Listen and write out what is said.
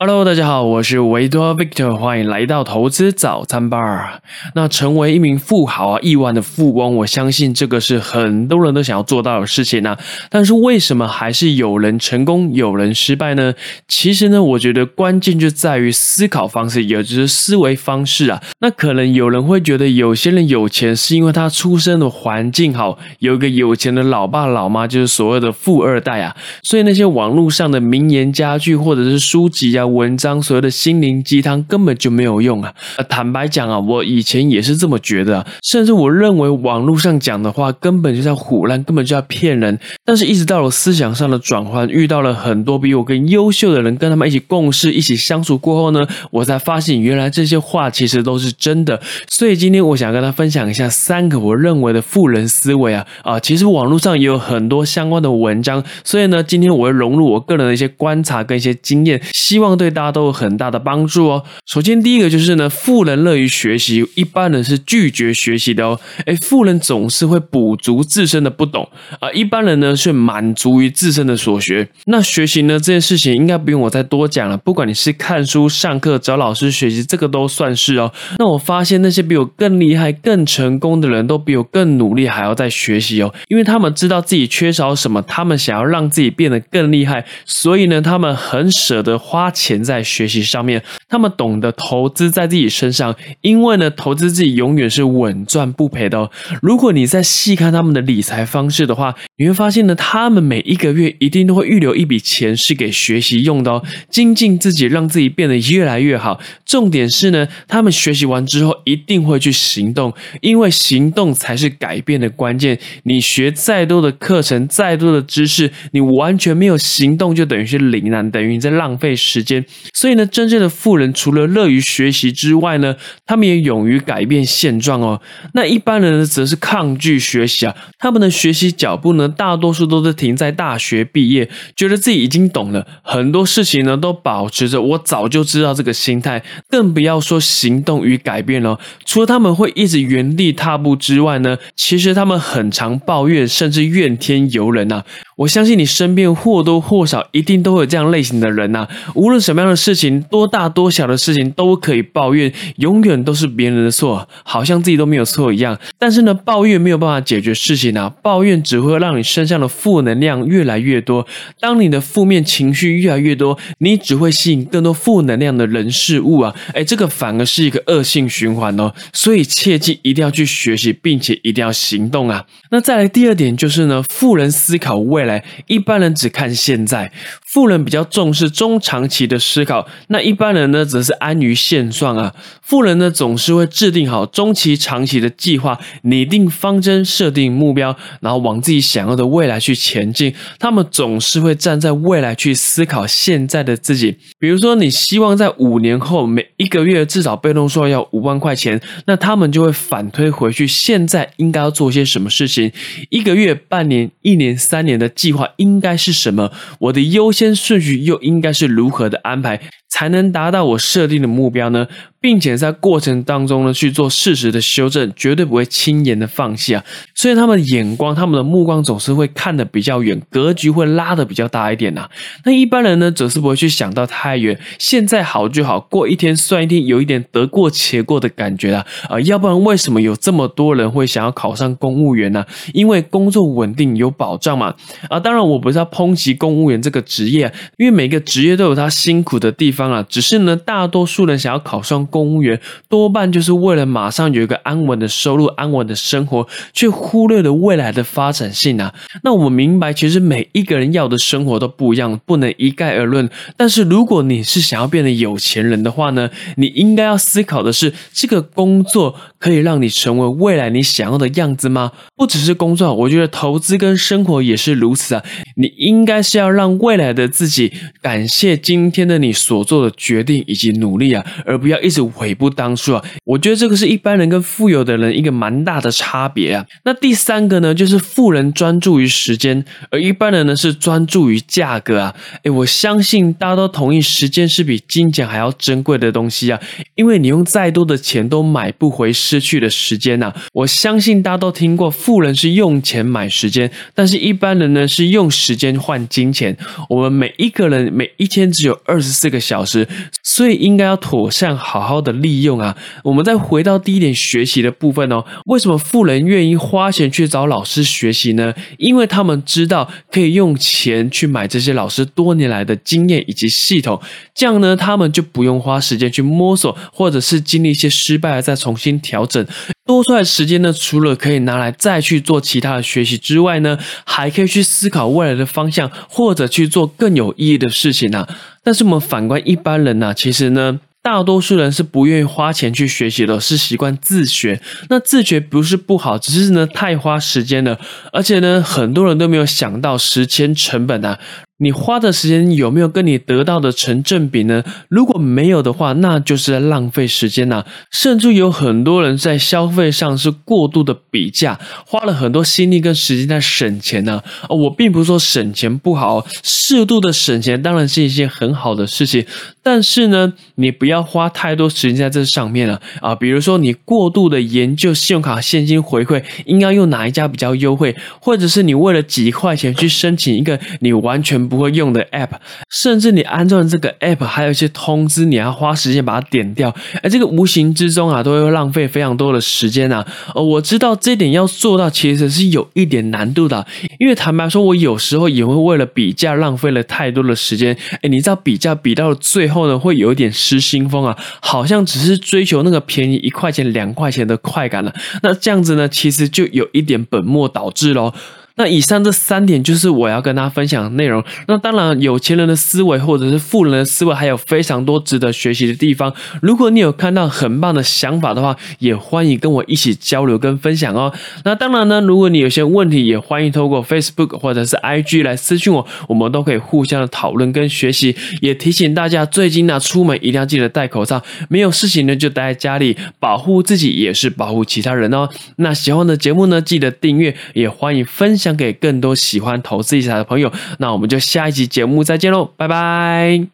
Hello，大家好，我是维多 Victor，欢迎来到投资早餐 bar。那成为一名富豪啊，亿万的富翁，我相信这个是很多人都想要做到的事情啊。但是为什么还是有人成功，有人失败呢？其实呢，我觉得关键就在于思考方式，也就是思维方式啊。那可能有人会觉得，有些人有钱是因为他出生的环境好，有一个有钱的老爸老妈，就是所谓的富二代啊。所以那些网络上的名言佳句或者是书籍啊。文章所有的心灵鸡汤根本就没有用啊！坦白讲啊，我以前也是这么觉得，甚至我认为网络上讲的话根本就在唬烂，根本就在骗人。但是，一直到了思想上的转换，遇到了很多比我更优秀的人，跟他们一起共事、一起相处过后呢，我才发现原来这些话其实都是真的。所以今天我想跟他分享一下三个我认为的富人思维啊啊！其实网络上也有很多相关的文章，所以呢，今天我会融入我个人的一些观察跟一些经验，希望。对大家都有很大的帮助哦。首先，第一个就是呢，富人乐于学习，一般人是拒绝学习的哦。哎，富人总是会补足自身的不懂啊，一般人呢是满足于自身的所学。那学习呢这件事情，应该不用我再多讲了。不管你是看书、上课、找老师学习，这个都算是哦。那我发现那些比我更厉害、更成功的人都比我更努力，还要在学习哦，因为他们知道自己缺少什么，他们想要让自己变得更厉害，所以呢，他们很舍得花钱。钱在学习上面，他们懂得投资在自己身上，因为呢，投资自己永远是稳赚不赔的。如果你在细看他们的理财方式的话，你会发现呢，他们每一个月一定都会预留一笔钱是给学习用的哦，精进自己，让自己变得越来越好。重点是呢，他们学习完之后一定会去行动，因为行动才是改变的关键。你学再多的课程，再多的知识，你完全没有行动，就等于是零啊，等于你在浪费时间。所以呢，真正的富人除了乐于学习之外呢，他们也勇于改变现状哦。那一般人呢，则是抗拒学习啊。他们的学习脚步呢，大多数都是停在大学毕业，觉得自己已经懂了很多事情呢，都保持着我早就知道这个心态，更不要说行动与改变了。除了他们会一直原地踏步之外呢，其实他们很常抱怨，甚至怨天尤人呐。我相信你身边或多或少一定都会有这样类型的人呐，无论什么样的事情，多大多小的事情都可以抱怨，永远都是别人的错，好像自己都没有错一样。但是呢，抱怨没有办法解决事情啊，抱怨只会让你身上的负能量越来越多。当你的负面情绪越来越多，你只会吸引更多负能量的人事物啊，哎，这个反而是一个恶性循环哦。所以切记一定要去学习，并且一定要行动啊。那再来第二点就是呢，富人思考未来。来，一般人只看现在，富人比较重视中长期的思考，那一般人呢，则是安于现状啊。富人呢，总是会制定好中期、长期的计划，拟定方针，设定目标，然后往自己想要的未来去前进。他们总是会站在未来去思考现在的自己。比如说，你希望在五年后每一个月至少被动收入要五万块钱，那他们就会反推回去，现在应该要做些什么事情？一个月、半年、一年、三年的。计划应该是什么？我的优先顺序又应该是如何的安排？才能达到我设定的目标呢，并且在过程当中呢去做适时的修正，绝对不会轻言的放弃啊。所以他们的眼光、他们的目光总是会看得比较远，格局会拉得比较大一点呐。那一般人呢，则是不会去想到太远，现在好就好，过一天算一天，有一点得过且过的感觉啊。啊，要不然为什么有这么多人会想要考上公务员呢？因为工作稳定有保障嘛。啊，当然我不是要抨击公务员这个职业，因为每个职业都有他辛苦的地方。方啊，只是呢，大多数人想要考上公务员，多半就是为了马上有一个安稳的收入、安稳的生活，却忽略了未来的发展性啊。那我们明白，其实每一个人要的生活都不一样，不能一概而论。但是如果你是想要变得有钱人的话呢，你应该要思考的是，这个工作可以让你成为未来你想要的样子吗？不只是工作，我觉得投资跟生活也是如此啊。你应该是要让未来的自己感谢今天的你所。做的决定以及努力啊，而不要一直悔不当初啊！我觉得这个是一般人跟富有的人一个蛮大的差别啊。那第三个呢，就是富人专注于时间，而一般人呢是专注于价格啊。诶，我相信大家都同意，时间是比金钱还要珍贵的东西啊，因为你用再多的钱都买不回失去的时间呐。我相信大家都听过，富人是用钱买时间，但是一般人呢是用时间换金钱。我们每一个人每一天只有二十四个小。老师，所以应该要妥善好好的利用啊。我们再回到第一点学习的部分哦，为什么富人愿意花钱去找老师学习呢？因为他们知道可以用钱去买这些老师多年来的经验以及系统，这样呢，他们就不用花时间去摸索，或者是经历一些失败再重新调整。多出来的时间呢，除了可以拿来再去做其他的学习之外呢，还可以去思考未来的方向，或者去做更有意义的事情呢。但是我们反观一般人呢，其实呢，大多数人是不愿意花钱去学习的，是习惯自学。那自学不是不好，只是呢太花时间了，而且呢，很多人都没有想到时间成本啊。你花的时间有没有跟你得到的成正比呢？如果没有的话，那就是在浪费时间呐。甚至有很多人在消费上是过度的比价，花了很多心力跟时间在省钱呢。我并不是说省钱不好，适度的省钱当然是一件很好的事情。但是呢，你不要花太多时间在这上面了啊。比如说，你过度的研究信用卡现金回馈应该用哪一家比较优惠，或者是你为了几块钱去申请一个你完全。不会用的 app，甚至你安装这个 app，还有一些通知，你要花时间把它点掉，而这个无形之中啊，都会浪费非常多的时间啊。呃，我知道这点要做到，其实是有一点难度的，因为坦白说，我有时候也会为了比价浪费了太多的时间。哎，你知道比价比到了最后呢，会有一点失心疯啊，好像只是追求那个便宜一块钱、两块钱的快感了。那这样子呢，其实就有一点本末倒置喽。那以上这三点就是我要跟大家分享的内容。那当然，有钱人的思维或者是富人的思维还有非常多值得学习的地方。如果你有看到很棒的想法的话，也欢迎跟我一起交流跟分享哦。那当然呢，如果你有些问题，也欢迎透过 Facebook 或者是 IG 来私信我，我们都可以互相的讨论跟学习。也提醒大家，最近呢出门一定要记得戴口罩，没有事情呢就待在家里，保护自己也是保护其他人哦。那喜欢的节目呢，记得订阅，也欢迎分享享。给更多喜欢投资理财的朋友，那我们就下一集节目再见喽，拜拜。